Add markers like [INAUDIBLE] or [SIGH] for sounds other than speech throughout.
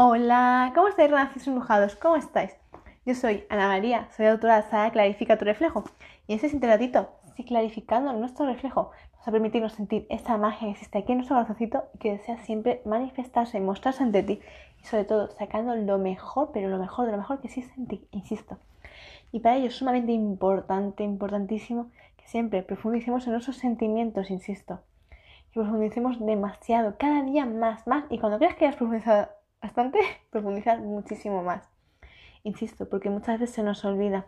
Hola, ¿cómo estáis, renacidos embrujados? ¿Cómo estáis? Yo soy Ana María, soy autora de Sara Clarifica tu reflejo. Y en este siguiente ratito, si clarificando nuestro reflejo, vamos a permitirnos sentir esa magia que existe aquí en nuestro corazoncito y que desea siempre manifestarse y mostrarse ante ti. Y sobre todo, sacando lo mejor, pero lo mejor de lo mejor que existe en ti, insisto. Y para ello es sumamente importante, importantísimo, que siempre profundicemos en nuestros sentimientos, insisto. Que profundicemos demasiado, cada día más, más. Y cuando creas que has profundizado bastante, [LAUGHS] profundizar muchísimo más. Insisto, porque muchas veces se nos olvida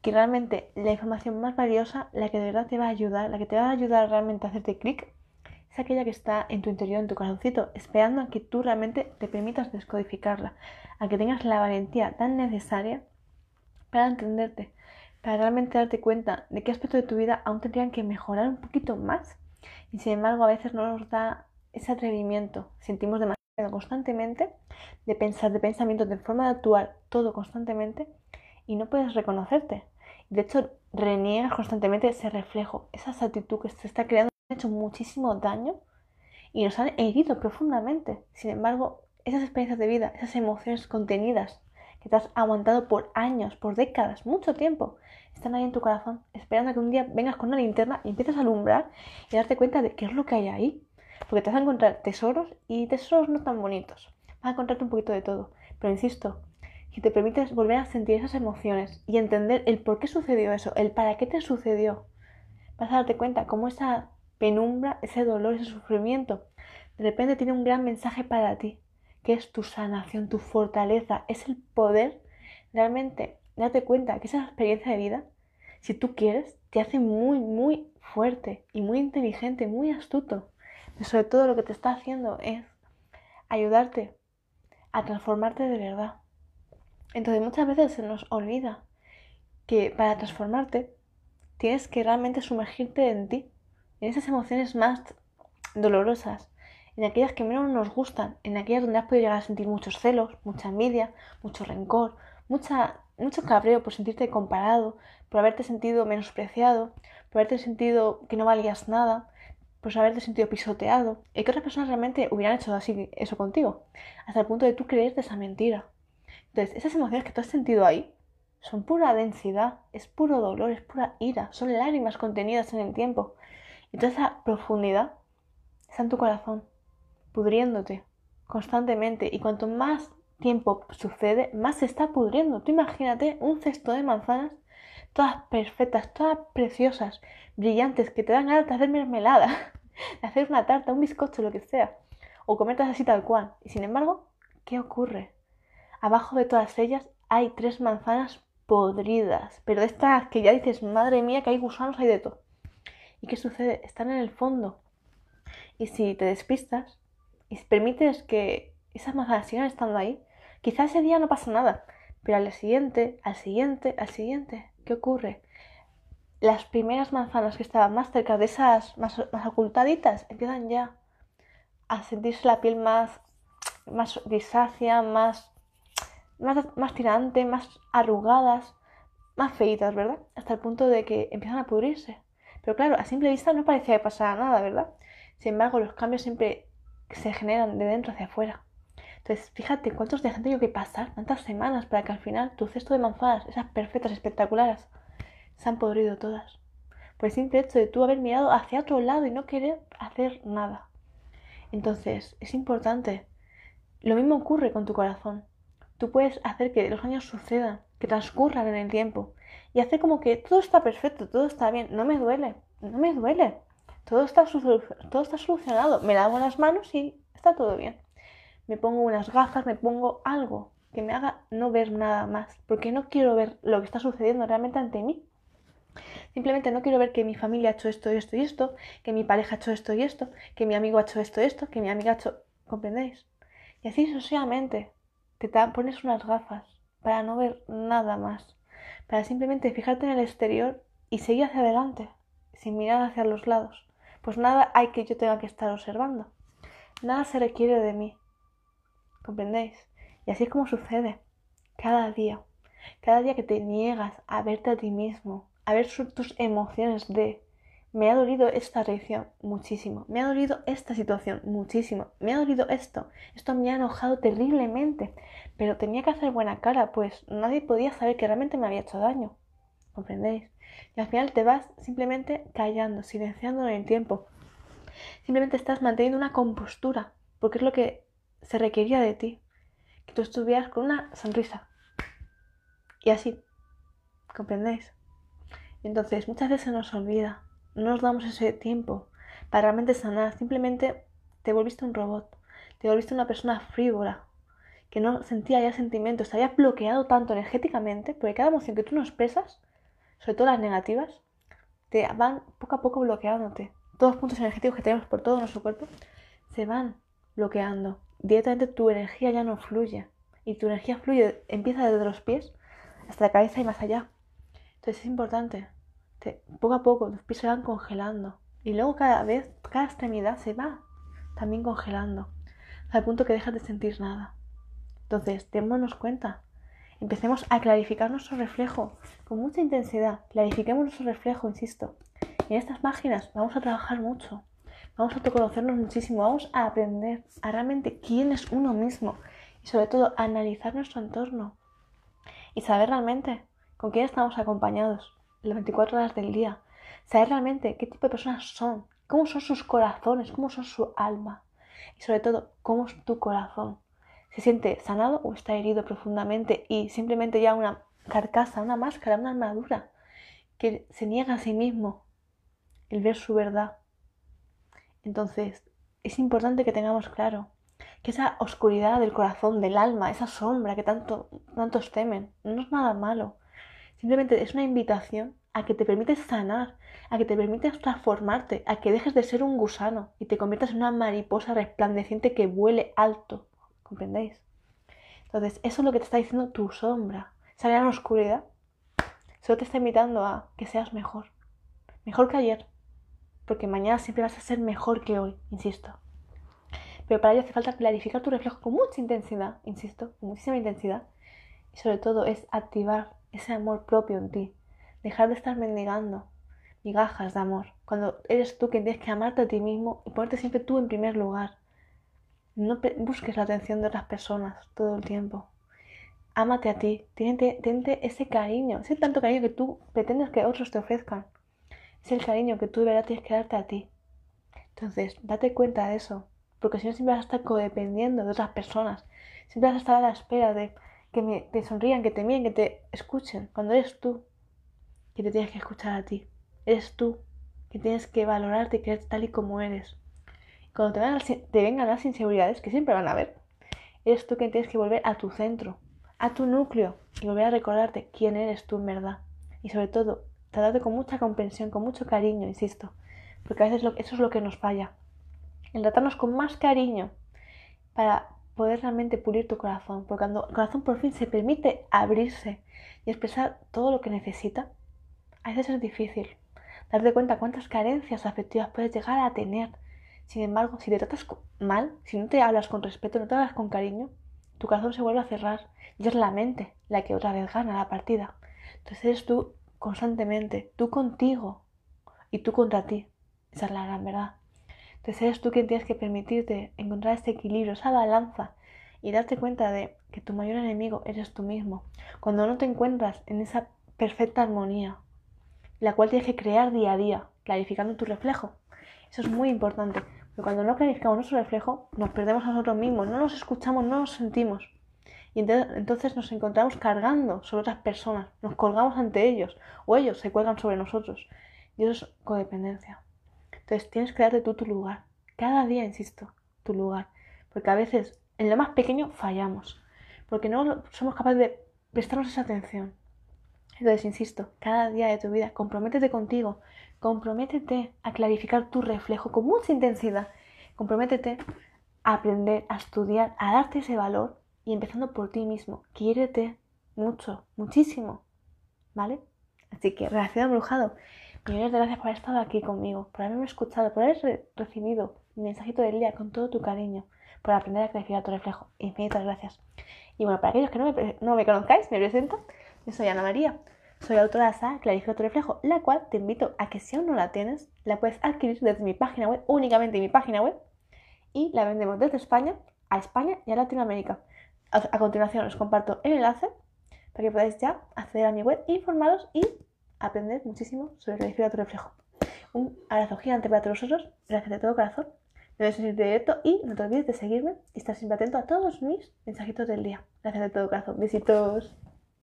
que realmente la información más valiosa, la que de verdad te va a ayudar, la que te va a ayudar realmente a hacerte clic, es aquella que está en tu interior, en tu corazoncito, esperando a que tú realmente te permitas descodificarla, a que tengas la valentía tan necesaria para entenderte, para realmente darte cuenta de qué aspectos de tu vida aún tendrían que mejorar un poquito más. Y sin embargo, a veces no nos da ese atrevimiento, sentimos demasiado constantemente, de pensar, de pensamientos, de forma de actuar, todo constantemente, y no puedes reconocerte. De hecho, reniegas constantemente ese reflejo, esa actitud que se está creando, ha hecho muchísimo daño y nos han herido profundamente. Sin embargo, esas experiencias de vida, esas emociones contenidas que te has aguantado por años, por décadas, mucho tiempo, están ahí en tu corazón, esperando que un día vengas con una linterna y empieces a alumbrar y darte cuenta de qué es lo que hay ahí. Porque te vas a encontrar tesoros y tesoros no tan bonitos. Vas a encontrarte un poquito de todo. Pero insisto, si te permites volver a sentir esas emociones y entender el por qué sucedió eso, el para qué te sucedió, vas a darte cuenta cómo esa penumbra, ese dolor, ese sufrimiento, de repente tiene un gran mensaje para ti, que es tu sanación, tu fortaleza, es el poder realmente darte cuenta que esa experiencia de vida, si tú quieres, te hace muy, muy fuerte y muy inteligente, muy astuto. Sobre todo lo que te está haciendo es ayudarte a transformarte de verdad. Entonces muchas veces se nos olvida que para transformarte tienes que realmente sumergirte en ti, en esas emociones más dolorosas, en aquellas que menos nos gustan, en aquellas donde has podido llegar a sentir muchos celos, mucha envidia, mucho rencor, mucha, mucho cabreo por sentirte comparado, por haberte sentido menospreciado, por haberte sentido que no valías nada, pues haberte sentido pisoteado y que otras personas realmente hubieran hecho así eso contigo, hasta el punto de tú creerte esa mentira. Entonces, esas emociones que tú has sentido ahí son pura densidad, es puro dolor, es pura ira, son lágrimas contenidas en el tiempo. Y toda esa profundidad está en tu corazón, pudriéndote constantemente. Y cuanto más tiempo sucede, más se está pudriendo. Tú imagínate un cesto de manzanas, todas perfectas, todas preciosas, brillantes, que te dan ganas de hacer mermelada, [LAUGHS] de hacer una tarta, un bizcocho, lo que sea, o comértelas así tal cual. Y sin embargo, ¿qué ocurre? Abajo de todas ellas hay tres manzanas podridas, pero de estas que ya dices, madre mía, que hay gusanos, hay de todo. ¿Y qué sucede? Están en el fondo. Y si te despistas y permites que esas manzanas sigan estando ahí, quizás ese día no pasa nada, pero al siguiente, al siguiente, al siguiente, ¿qué ocurre? las primeras manzanas que estaban más cerca de esas más, ocultaditas empiezan ya a sentirse la piel más, más grisácea, más, más, más tirante, más arrugadas, más feitas, ¿verdad? Hasta el punto de que empiezan a pudrirse. Pero claro, a simple vista no parecía que pasara nada, ¿verdad? Sin embargo, los cambios siempre se generan de dentro hacia afuera. Entonces, fíjate cuántos días han tenido que pasar, tantas semanas, para que al final tu cesto de manzanas, esas perfectas, espectaculares, se han podrido todas. Por el simple hecho de tú haber mirado hacia otro lado y no querer hacer nada. Entonces, es importante. Lo mismo ocurre con tu corazón. Tú puedes hacer que los años sucedan, que transcurran en el tiempo y hacer como que todo está perfecto, todo está bien, no me duele, no me duele, todo está, todo está solucionado, me lavo las manos y está todo bien. Me pongo unas gafas, me pongo algo que me haga no ver nada más, porque no quiero ver lo que está sucediendo realmente ante mí. Simplemente no quiero ver que mi familia ha hecho esto y esto y esto, que mi pareja ha hecho esto y esto, que mi amigo ha hecho esto y esto, que mi amiga ha hecho... ¿Comprendéis? Y así sucesivamente te pones unas gafas para no ver nada más, para simplemente fijarte en el exterior y seguir hacia adelante, sin mirar hacia los lados. Pues nada hay que yo tenga que estar observando. Nada se requiere de mí. ¿Comprendéis? Y así es como sucede cada día. Cada día que te niegas a verte a ti mismo, a ver tus emociones de me ha dolido esta reacción muchísimo, me ha dolido esta situación muchísimo, me ha dolido esto, esto me ha enojado terriblemente, pero tenía que hacer buena cara, pues nadie podía saber que realmente me había hecho daño. ¿Comprendéis? Y al final te vas simplemente callando, silenciando en el tiempo. Simplemente estás manteniendo una compostura, porque es lo que se requería de ti. Que tú estuvieras con una sonrisa. Y así. ¿Comprendéis? Entonces, muchas veces se nos olvida. No nos damos ese tiempo para realmente sanar. Simplemente te volviste un robot. Te volviste una persona frívola. Que no sentía ya sentimientos. Te había bloqueado tanto energéticamente. Porque cada emoción que tú no expresas sobre todo las negativas, te van poco a poco bloqueándote. Todos los puntos energéticos que tenemos por todo nuestro cuerpo se van bloqueando. Directamente tu energía ya no fluye. Y tu energía fluye, empieza desde los pies hasta la cabeza y más allá. Entonces es importante. poco a poco los pies se van congelando. Y luego cada vez, cada extremidad se va también congelando. El punto que dejas de sentir nada. Entonces, démonos cuenta Empecemos a clarificar nuestro reflejo con mucha intensidad. Clarifiquemos nuestro reflejo, insisto. En estas páginas vamos a trabajar mucho. Vamos a conocernos muchísimo. Vamos a aprender a realmente quién es uno mismo. Y sobre todo analizar nuestro entorno. Y saber realmente con quién estamos acompañados las 24 horas del día. Saber realmente qué tipo de personas son. Cómo son sus corazones. Cómo son su alma. Y sobre todo, cómo es tu corazón se siente sanado o está herido profundamente y simplemente ya una carcasa, una máscara, una armadura que se niega a sí mismo el ver su verdad. Entonces, es importante que tengamos claro que esa oscuridad del corazón, del alma, esa sombra que tanto, tantos temen, no es nada malo. Simplemente es una invitación a que te permites sanar, a que te permites transformarte, a que dejes de ser un gusano y te conviertas en una mariposa resplandeciente que vuele alto ¿comprendéis? Entonces, eso es lo que te está diciendo tu sombra. Esa gran oscuridad solo te está invitando a que seas mejor. Mejor que ayer. Porque mañana siempre vas a ser mejor que hoy, insisto. Pero para ello hace falta clarificar tu reflejo con mucha intensidad, insisto, con muchísima intensidad. Y sobre todo es activar ese amor propio en ti. Dejar de estar mendigando migajas de amor. Cuando eres tú quien tienes que amarte a ti mismo y ponerte siempre tú en primer lugar. No busques la atención de otras personas todo el tiempo. Ámate a ti, tente, ese cariño, ese tanto cariño que tú pretendes que otros te ofrezcan. Es el cariño que tú de verdad tienes que darte a ti. Entonces, date cuenta de eso, porque si no siempre vas a estar codependiendo de otras personas. Siempre vas a estar a la espera de que me, te sonrían, que te miren, que te escuchen, cuando eres tú que te tienes que escuchar a ti. Eres tú que tienes que valorarte y quererte tal y como eres. Cuando te, vengan las inseguridades, que siempre van a haber, eres tú quien tienes que volver a tu centro, a tu núcleo y volver a recordarte quién eres tú en verdad. Y sobre todo, tratarte con mucha comprensión, con mucho cariño, insisto, porque a veces eso es lo que nos falla. El tratarnos con más cariño para poder realmente pulir tu corazón, porque cuando el corazón por fin se permite abrirse y expresar todo lo que necesita, a veces es difícil darte cuenta cuántas carencias afectivas puedes llegar a tener sin embargo, si te tratas mal, si no te hablas con respeto, no te hablas con cariño, tu corazón se vuelve a cerrar y es la mente la que otra vez gana la partida. Entonces eres tú constantemente, tú contigo y tú contra ti. Esa es la gran verdad. Entonces eres tú quien tienes que permitirte encontrar este equilibrio, esa balanza y darte cuenta de que tu mayor enemigo eres tú mismo. Cuando no te encuentras en esa perfecta armonía, la cual tienes que crear día a día, clarificando tu reflejo. Eso es muy importante. Pero cuando no clarificamos nuestro reflejo, nos perdemos a nosotros mismos, no nos escuchamos, no nos sentimos. Y entonces nos encontramos cargando sobre otras personas, nos colgamos ante ellos, o ellos se cuelgan sobre nosotros. Y eso es codependencia. Entonces tienes que darte tú tu lugar. Cada día, insisto, tu lugar. Porque a veces en lo más pequeño fallamos. Porque no somos capaces de prestarnos esa atención. Entonces, insisto, cada día de tu vida, comprométete contigo, comprométete a clarificar tu reflejo con mucha intensidad, comprométete a aprender, a estudiar, a darte ese valor y empezando por ti mismo. Quiérete mucho, muchísimo, ¿vale? Así que, relación embrujado, millones de gracias por haber estado aquí conmigo, por haberme escuchado, por haber recibido mi mensajito del día con todo tu cariño, por aprender a clarificar tu reflejo. Infinitas gracias. Y bueno, para aquellos que no me, no me conozcáis, me presento. Yo soy Ana María, Soy autora de esa Clarifica tu reflejo, la cual te invito a que si aún no la tienes, la puedes adquirir desde mi página web, únicamente en mi página web, y la vendemos desde España a España y a Latinoamérica. A, continuación os comparto el enlace para que podáis ya acceder a mi web, informaros y aprender muchísimo sobre Clarifica tu reflejo. Un abrazo gigante para todos vosotros, gracias de todo corazón. Me ves en directo y no te olvides de seguirme y estar siempre atento a todos mis mensajitos del día. Gracias de todo corazón. Besitos.